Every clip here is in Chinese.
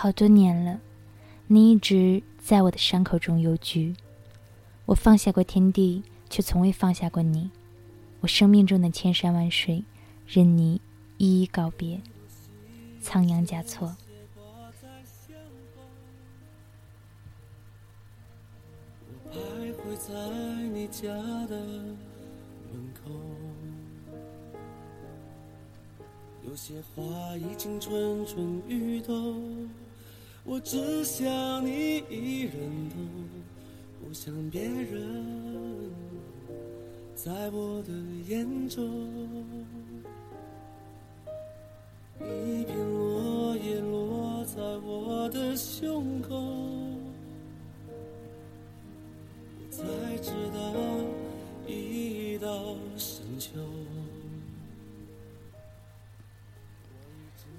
好多年了，你一直在我的伤口中幽居。我放下过天地，却从未放下过你。我生命中的千山万水，任你一一告别，仓央嘉措。在你家的门口，有些话已经蠢蠢欲动，我只想你一人懂，不想别人在我的眼中。一片落叶落在我的胸口。才知道，一到深秋。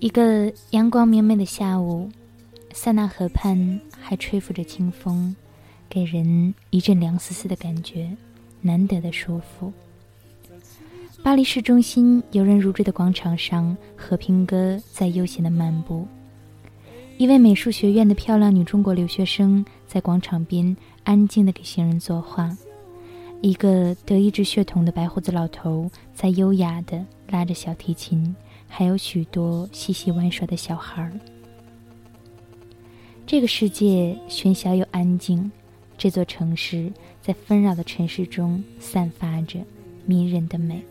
一个阳光明媚的下午，塞纳河畔还吹拂着清风，给人一阵凉丝丝的感觉，难得的舒服。巴黎市中心游人如织的广场上，和平鸽在悠闲的漫步。一位美术学院的漂亮女中国留学生在广场边。安静的给行人作画，一个德意志血统的白胡子老头在优雅的拉着小提琴，还有许多嬉戏玩耍的小孩儿。这个世界喧嚣又安静，这座城市在纷扰的尘世中散发着迷人的美。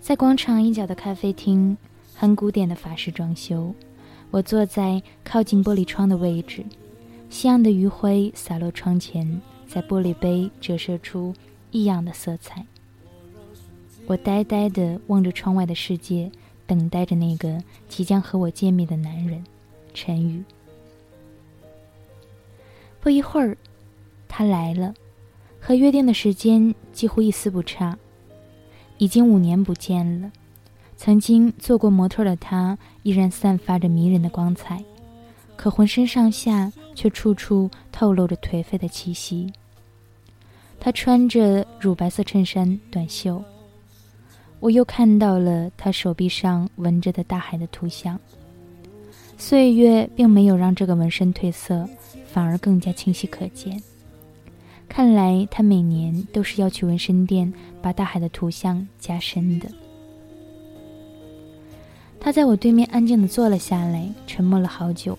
在广场一角的咖啡厅，很古典的法式装修。我坐在靠近玻璃窗的位置，夕阳的余晖洒落窗前，在玻璃杯折射出异样的色彩。我呆呆地望着窗外的世界，等待着那个即将和我见面的男人，陈宇。不一会儿，他来了，和约定的时间几乎一丝不差。已经五年不见了，曾经做过模特的他依然散发着迷人的光彩，可浑身上下却处处透露着颓废的气息。他穿着乳白色衬衫短袖，我又看到了他手臂上纹着的大海的图像。岁月并没有让这个纹身褪色，反而更加清晰可见。看来他每年都是要去纹身店把大海的图像加深的。他在我对面安静的坐了下来，沉默了好久。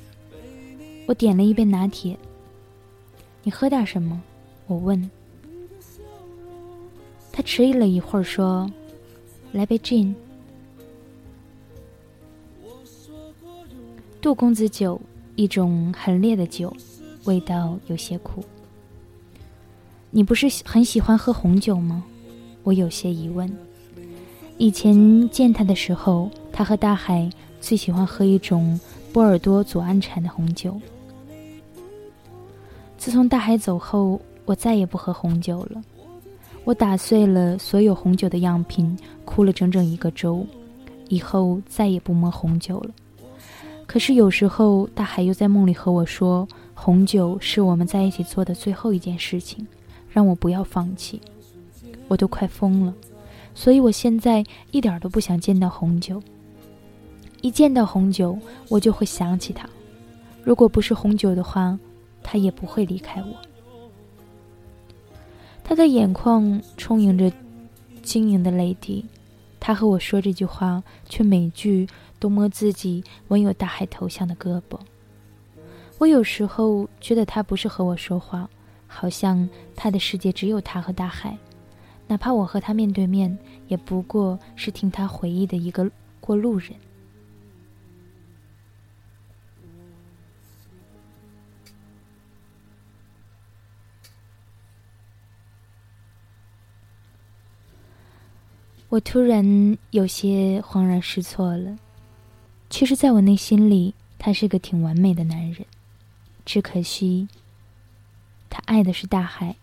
我点了一杯拿铁。你喝点什么？我问。他迟疑了一会儿，说：“来杯 gin。”杜公子酒，一种很烈的酒，味道有些苦。你不是很喜欢喝红酒吗？我有些疑问。以前见他的时候，他和大海最喜欢喝一种波尔多左岸产的红酒。自从大海走后，我再也不喝红酒了。我打碎了所有红酒的样品，哭了整整一个周，以后再也不摸红酒了。可是有时候，大海又在梦里和我说，红酒是我们在一起做的最后一件事情。让我不要放弃，我都快疯了，所以我现在一点都不想见到红酒。一见到红酒，我就会想起他。如果不是红酒的话，他也不会离开我。他的眼眶充盈着晶莹的泪滴，他和我说这句话，却每句都摸自己纹有大海头像的胳膊。我有时候觉得他不是和我说话。好像他的世界只有他和大海，哪怕我和他面对面，也不过是听他回忆的一个过路人。我突然有些恍然失措了。其实，在我内心里，他是个挺完美的男人，只可惜。他爱的是大海，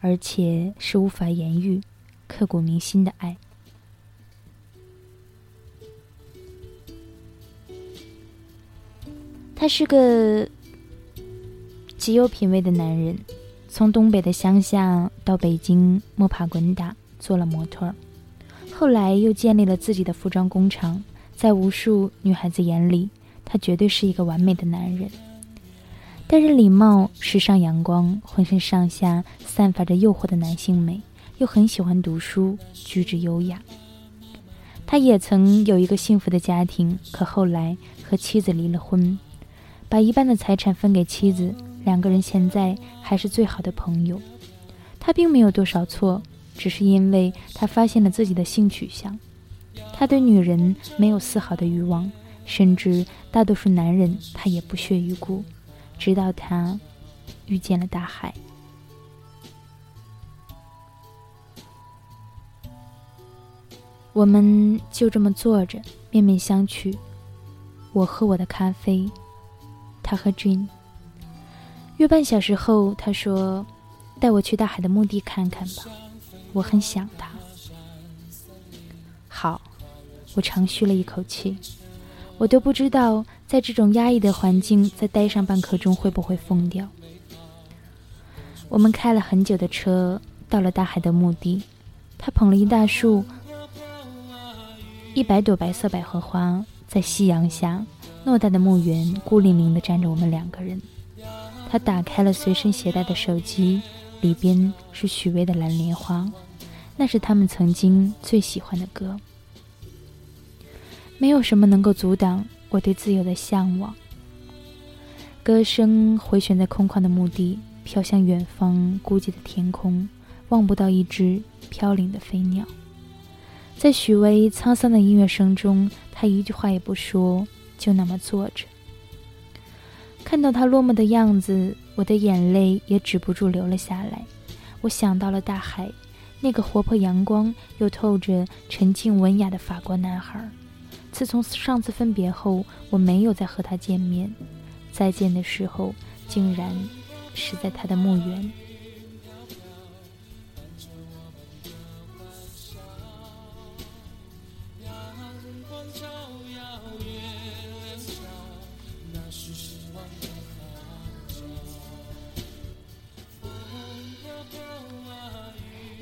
而且是无法言喻、刻骨铭心的爱。他是个极有品位的男人，从东北的乡下到北京摸爬滚打，做了模特儿，后来又建立了自己的服装工厂。在无数女孩子眼里，他绝对是一个完美的男人。但是礼貌、时尚、阳光，浑身上下散发着诱惑的男性美，又很喜欢读书，举止优雅。他也曾有一个幸福的家庭，可后来和妻子离了婚，把一半的财产分给妻子。两个人现在还是最好的朋友。他并没有多少错，只是因为他发现了自己的性取向。他对女人没有丝毫的欲望，甚至大多数男人他也不屑一顾。直到他遇见了大海。我们就这么坐着，面面相觑。我喝我的咖啡，他喝 gin。约半小时后，他说：“带我去大海的墓地看看吧，我很想他。”好，我长吁了一口气。我都不知道，在这种压抑的环境再待上半刻钟会不会疯掉。我们开了很久的车，到了大海的墓地。他捧了一大束。一百朵白色百合花在夕阳下，偌大的墓园孤零零地站着我们两个人。他打开了随身携带的手机，里边是许巍的《蓝莲花》，那是他们曾经最喜欢的歌。没有什么能够阻挡我对自由的向往。歌声回旋在空旷的墓地，飘向远方孤寂的天空，望不到一只飘零的飞鸟。在许巍沧桑的音乐声中，他一句话也不说，就那么坐着。看到他落寞的样子，我的眼泪也止不住流了下来。我想到了大海，那个活泼阳光又透着沉静文雅的法国男孩。自从上次分别后，我没有再和他见面。再见的时候，竟然是在他的墓园。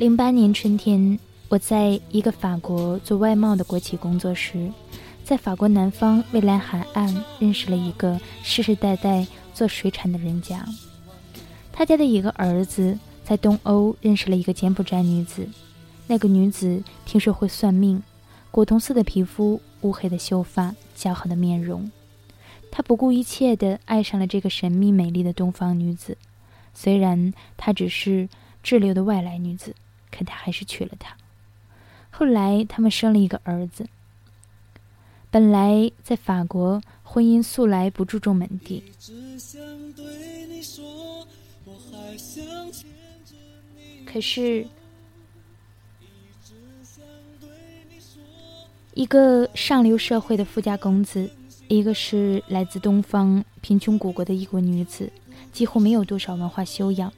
零八年春天，我在一个法国做外贸的国企工作时，在法国南方蔚蓝海岸认识了一个世世代代做水产的人家。他家的一个儿子在东欧认识了一个柬埔寨女子，那个女子听说会算命，古铜色的皮肤，乌黑的秀发，姣好的面容。他不顾一切地爱上了这个神秘美丽的东方女子，虽然她只是滞留的外来女子。可他还是娶了她。后来他们生了一个儿子。本来在法国，婚姻素来不注重门第。可是，一个上流社会的富家公子，一个是来自东方贫穷古国的异国女子，几乎没有多少文化修养，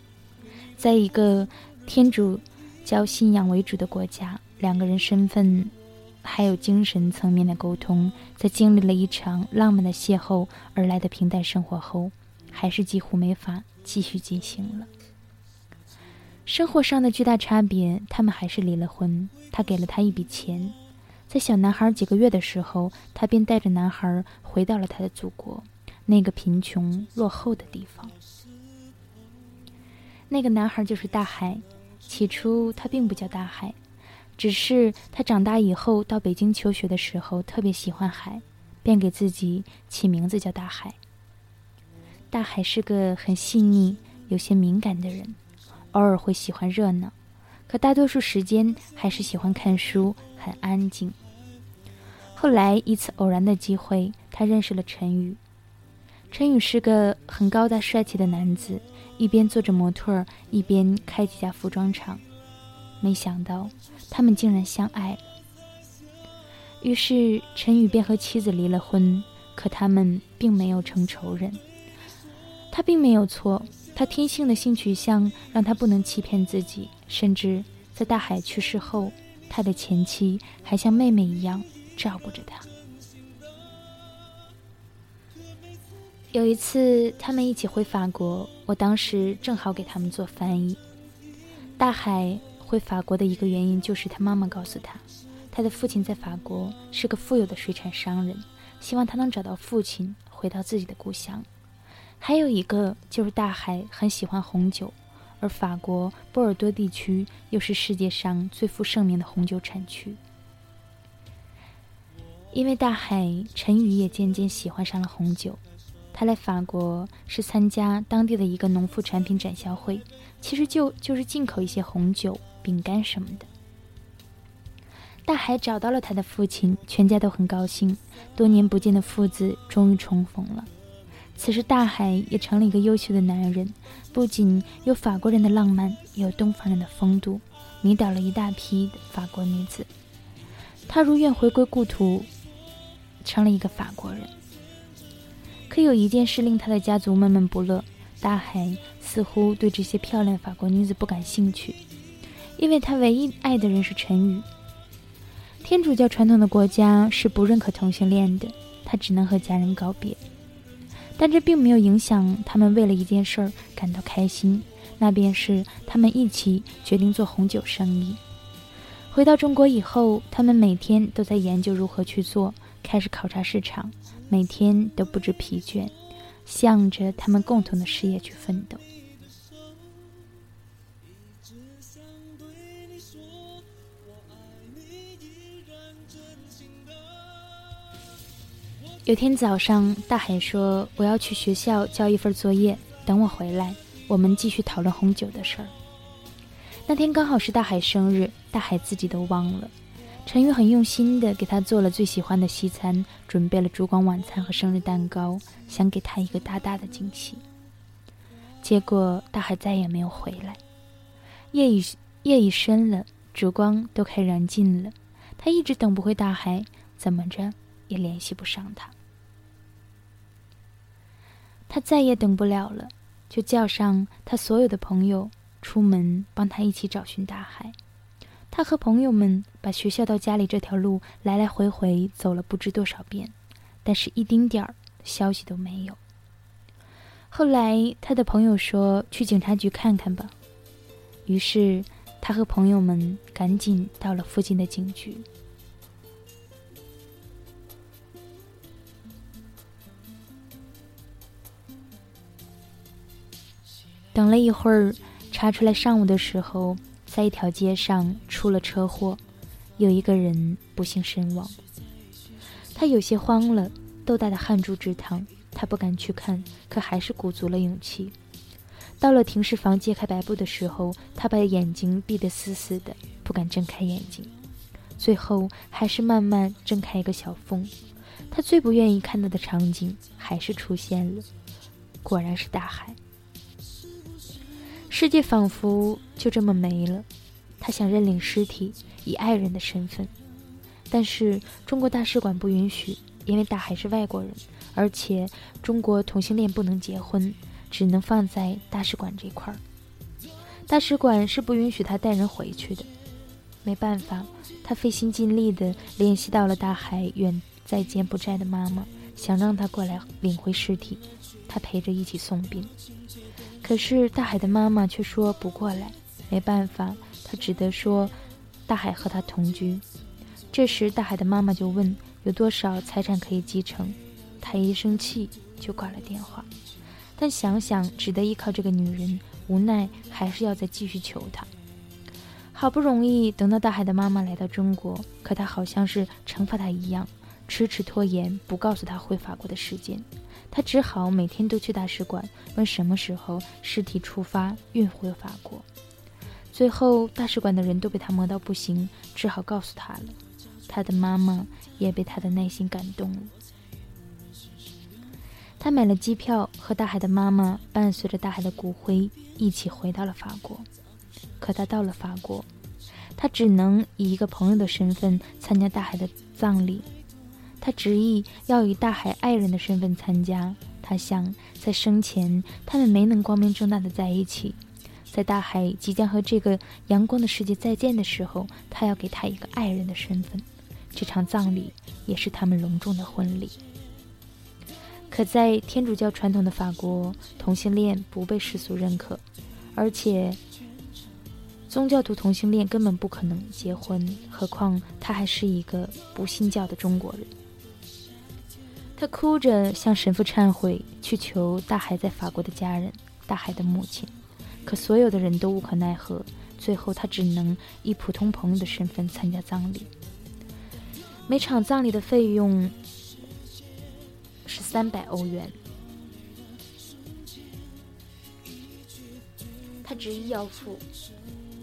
在一个天主。教信仰为主的国家，两个人身份还有精神层面的沟通，在经历了一场浪漫的邂逅而来的平淡生活后，还是几乎没法继续进行了。生活上的巨大差别，他们还是离了婚。他给了他一笔钱，在小男孩几个月的时候，他便带着男孩回到了他的祖国，那个贫穷落后的地方。那个男孩就是大海。起初他并不叫大海，只是他长大以后到北京求学的时候特别喜欢海，便给自己起名字叫大海。大海是个很细腻、有些敏感的人，偶尔会喜欢热闹，可大多数时间还是喜欢看书，很安静。后来一次偶然的机会，他认识了陈宇。陈宇是个很高大帅气的男子。一边做着模特儿，一边开几家服装厂，没想到他们竟然相爱了。于是陈宇便和妻子离了婚，可他们并没有成仇人。他并没有错，他天性的性取向让他不能欺骗自己，甚至在大海去世后，他的前妻还像妹妹一样照顾着他。有一次，他们一起回法国，我当时正好给他们做翻译。大海回法国的一个原因就是他妈妈告诉他，他的父亲在法国是个富有的水产商人，希望他能找到父亲，回到自己的故乡。还有一个就是大海很喜欢红酒，而法国波尔多地区又是世界上最负盛名的红酒产区。因为大海，陈宇也渐渐喜欢上了红酒。他来法国是参加当地的一个农副产品展销会，其实就就是进口一些红酒、饼干什么的。大海找到了他的父亲，全家都很高兴，多年不见的父子终于重逢了。此时，大海也成了一个优秀的男人，不仅有法国人的浪漫，也有东方人的风度，迷倒了一大批法国女子。他如愿回归故土，成了一个法国人。可有一件事令他的家族闷闷不乐：大海似乎对这些漂亮法国女子不感兴趣，因为他唯一爱的人是陈宇。天主教传统的国家是不认可同性恋的，他只能和家人告别。但这并没有影响他们为了一件事儿感到开心，那便是他们一起决定做红酒生意。回到中国以后，他们每天都在研究如何去做，开始考察市场。每天都不知疲倦，向着他们共同的事业去奋斗。有天早上，大海说：“我要去学校交一份作业，等我回来，我们继续讨论红酒的事儿。”那天刚好是大海生日，大海自己都忘了。陈宇很用心地给他做了最喜欢的西餐，准备了烛光晚餐和生日蛋糕，想给他一个大大的惊喜。结果大海再也没有回来。夜已夜已深了，烛光都快燃尽了，他一直等不回大海，怎么着也联系不上他。他再也等不了了，就叫上他所有的朋友出门帮他一起找寻大海。他和朋友们把学校到家里这条路来来回回走了不知多少遍，但是一丁点儿消息都没有。后来他的朋友说：“去警察局看看吧。”于是他和朋友们赶紧到了附近的警局。等了一会儿，查出来上午的时候。在一条街上出了车祸，有一个人不幸身亡。他有些慌了，豆大的汗珠直淌。他不敢去看，可还是鼓足了勇气。到了停尸房揭开白布的时候，他把眼睛闭得死死的，不敢睁开眼睛。最后还是慢慢睁开一个小缝。他最不愿意看到的场景还是出现了，果然是大海。世界仿佛就这么没了。他想认领尸体，以爱人的身份，但是中国大使馆不允许，因为大海是外国人，而且中国同性恋不能结婚，只能放在大使馆这块儿。大使馆是不允许他带人回去的。没办法，他费心尽力地联系到了大海远在柬埔寨的妈妈，想让他过来领回尸体，他陪着一起送殡。可是大海的妈妈却说不过来，没办法，他只得说大海和他同居。这时大海的妈妈就问有多少财产可以继承，他一生气就挂了电话。但想想只得依靠这个女人，无奈还是要再继续求她。好不容易等到大海的妈妈来到中国，可他好像是惩罚他一样，迟迟拖延不告诉他回法国的时间。他只好每天都去大使馆问什么时候尸体出发运回法国。最后，大使馆的人都被他磨到不行，只好告诉他了。他的妈妈也被他的耐心感动了。他买了机票，和大海的妈妈伴随着大海的骨灰一起回到了法国。可他到了法国，他只能以一个朋友的身份参加大海的葬礼。他执意要以大海爱人的身份参加。他想，在生前他们没能光明正大的在一起，在大海即将和这个阳光的世界再见的时候，他要给他一个爱人的身份。这场葬礼也是他们隆重的婚礼。可在天主教传统的法国，同性恋不被世俗认可，而且宗教徒同性恋根本不可能结婚，何况他还是一个不信教的中国人。他哭着向神父忏悔，去求大海在法国的家人，大海的母亲。可所有的人都无可奈何，最后他只能以普通朋友的身份参加葬礼。每场葬礼的费用是三百欧元。他执意要付，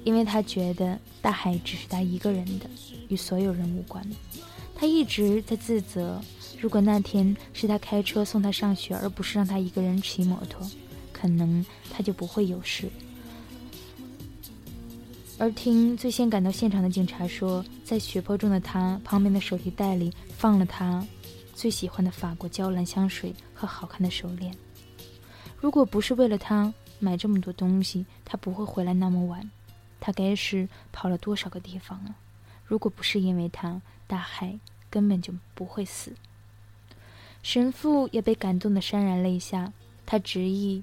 因为他觉得大海只是他一个人的，与所有人无关。他一直在自责。如果那天是他开车送他上学，而不是让他一个人骑摩托，可能他就不会有事。而听最先赶到现场的警察说，在血泊中的他旁边的手提袋里放了他最喜欢的法国娇兰香水和好看的手链。如果不是为了他买这么多东西，他不会回来那么晚。他该是跑了多少个地方啊？如果不是因为他，大海根本就不会死。神父也被感动得潸然泪下，他执意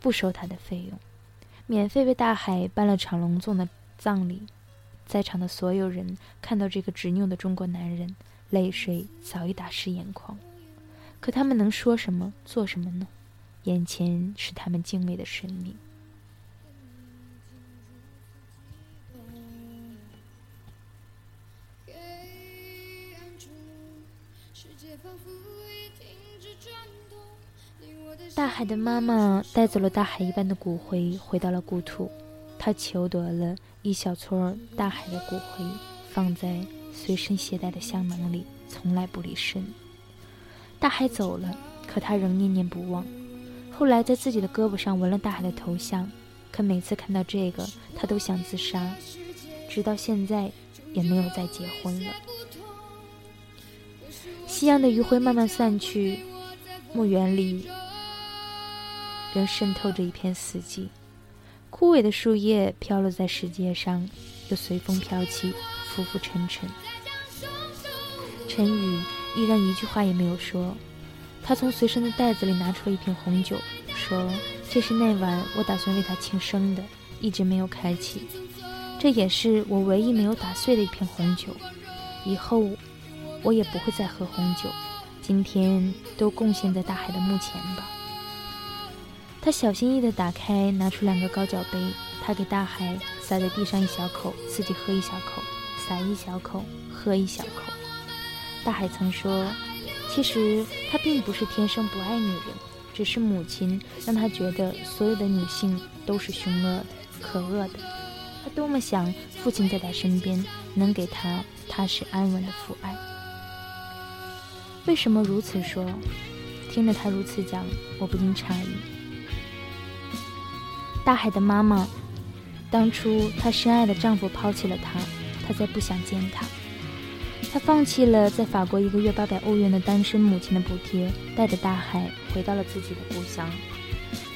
不收他的费用，免费为大海办了场隆重的葬礼。在场的所有人看到这个执拗的中国男人，泪水早已打湿眼眶。可他们能说什么、做什么呢？眼前是他们敬畏的神明。大海的妈妈带走了大海一半的骨灰，回到了故土。她求得了一小撮大海的骨灰，放在随身携带的香囊里，从来不离身。大海走了，可他仍念念不忘。后来在自己的胳膊上纹了大海的头像，可每次看到这个，他都想自杀，直到现在也没有再结婚了。夕阳的余晖慢慢散去，墓园里仍渗透着一片死寂。枯萎的树叶飘落在石阶上，又随风飘起，浮浮沉沉。陈宇依然一句话也没有说。他从随身的袋子里拿出了一瓶红酒，说：“这是那晚我打算为他庆生的，一直没有开启。这也是我唯一没有打碎的一瓶红酒。以后……”我也不会再喝红酒，今天都贡献在大海的墓前吧。他小心翼翼地打开，拿出两个高脚杯，他给大海洒在地上一小口，自己喝一小口，洒一小口，喝一小口。大海曾说，其实他并不是天生不爱女人，只是母亲让他觉得所有的女性都是凶恶、可恶的。他多么想父亲在他身边，能给他踏实安稳的父爱。为什么如此说？听着他如此讲，我不禁诧异。大海的妈妈，当初她深爱的丈夫抛弃了她，她再不想见他。她放弃了在法国一个月八百欧元的单身母亲的补贴，带着大海回到了自己的故乡。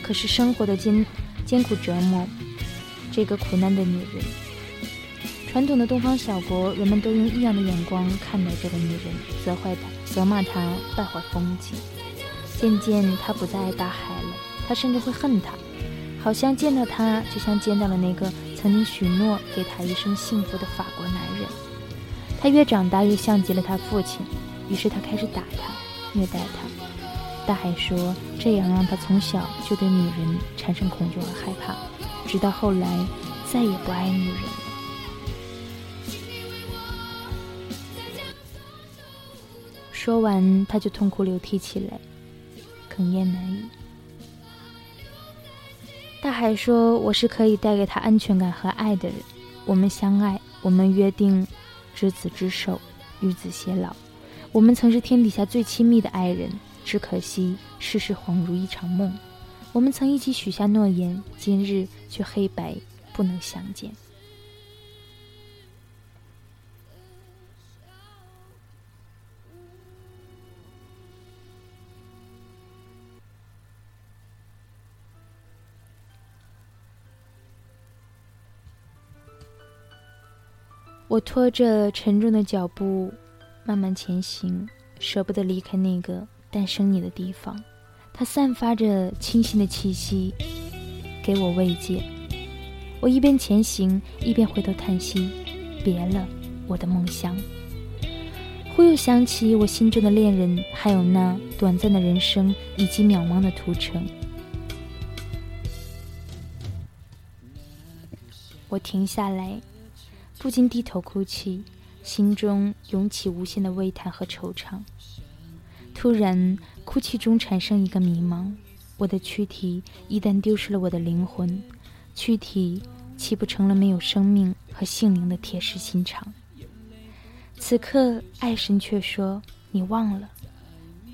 可是生活的艰艰苦折磨，这个苦难的女人，传统的东方小国，人们都用异样的眼光看待这个女人，责怪她。责骂她败坏风景，渐渐她不再爱大海了，她甚至会恨他，好像见到他就像见到了那个曾经许诺给他一生幸福的法国男人。他越长大越像极了他父亲，于是他开始打他，虐待他。大海说，这样让他从小就对女人产生恐惧和害怕，直到后来再也不爱女人。说完，他就痛哭流涕起来，哽咽难语。大海说：“我是可以带给他安全感和爱的人。我们相爱，我们约定执子之手，与子偕老。我们曾是天底下最亲密的爱人，只可惜世事恍如一场梦。我们曾一起许下诺言，今日却黑白不能相见。”我拖着沉重的脚步，慢慢前行，舍不得离开那个诞生你的地方，它散发着清新的气息，给我慰藉。我一边前行，一边回头叹息：别了，我的梦想。忽又想起我心中的恋人，还有那短暂的人生以及渺茫的途程。我停下来，不禁低头哭泣，心中涌起无限的悲叹和惆怅。突然，哭泣中产生一个迷茫：我的躯体一旦丢失了我的灵魂，躯体岂不成了没有生命和性灵的铁石心肠？此刻，爱神却说：“你忘了，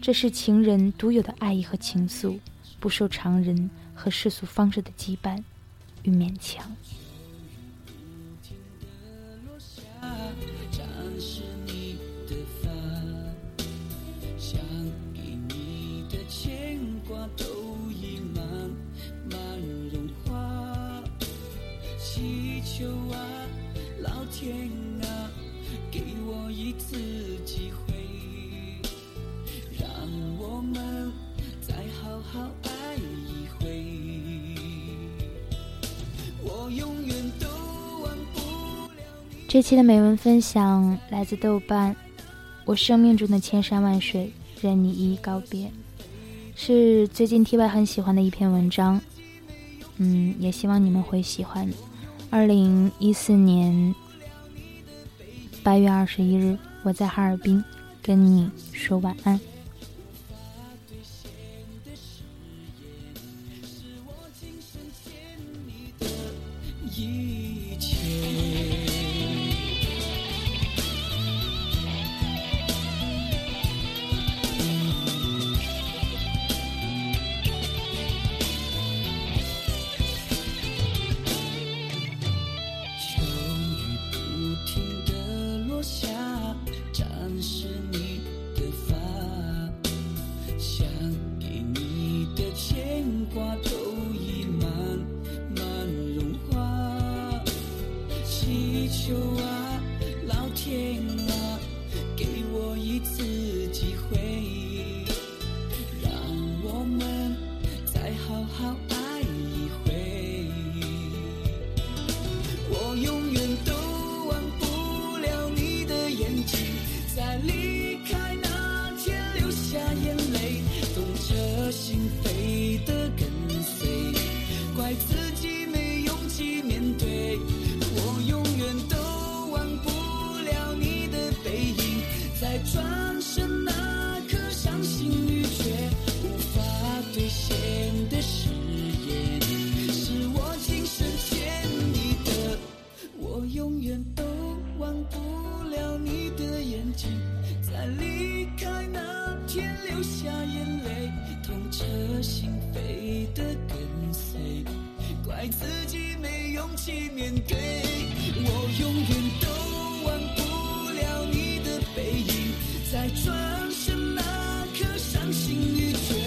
这是情人独有的爱意和情愫，不受常人和世俗方式的羁绊与勉强。”都已慢慢融化祈求啊，老天啊，给我一次机会，让我们再好好爱一回。我永远都忘不了你。这期的美文分享来自豆瓣，我生命中的千山万水，任你一一告别，是最近 T Y 很喜欢的一篇文章。嗯，也希望你们会喜欢。二零一四年八月二十一日，我在哈尔滨跟你说晚安。下眼泪痛彻心扉的跟随怪自己没勇气面对。我永远都忘不了你的背影在转身那刻伤心欲绝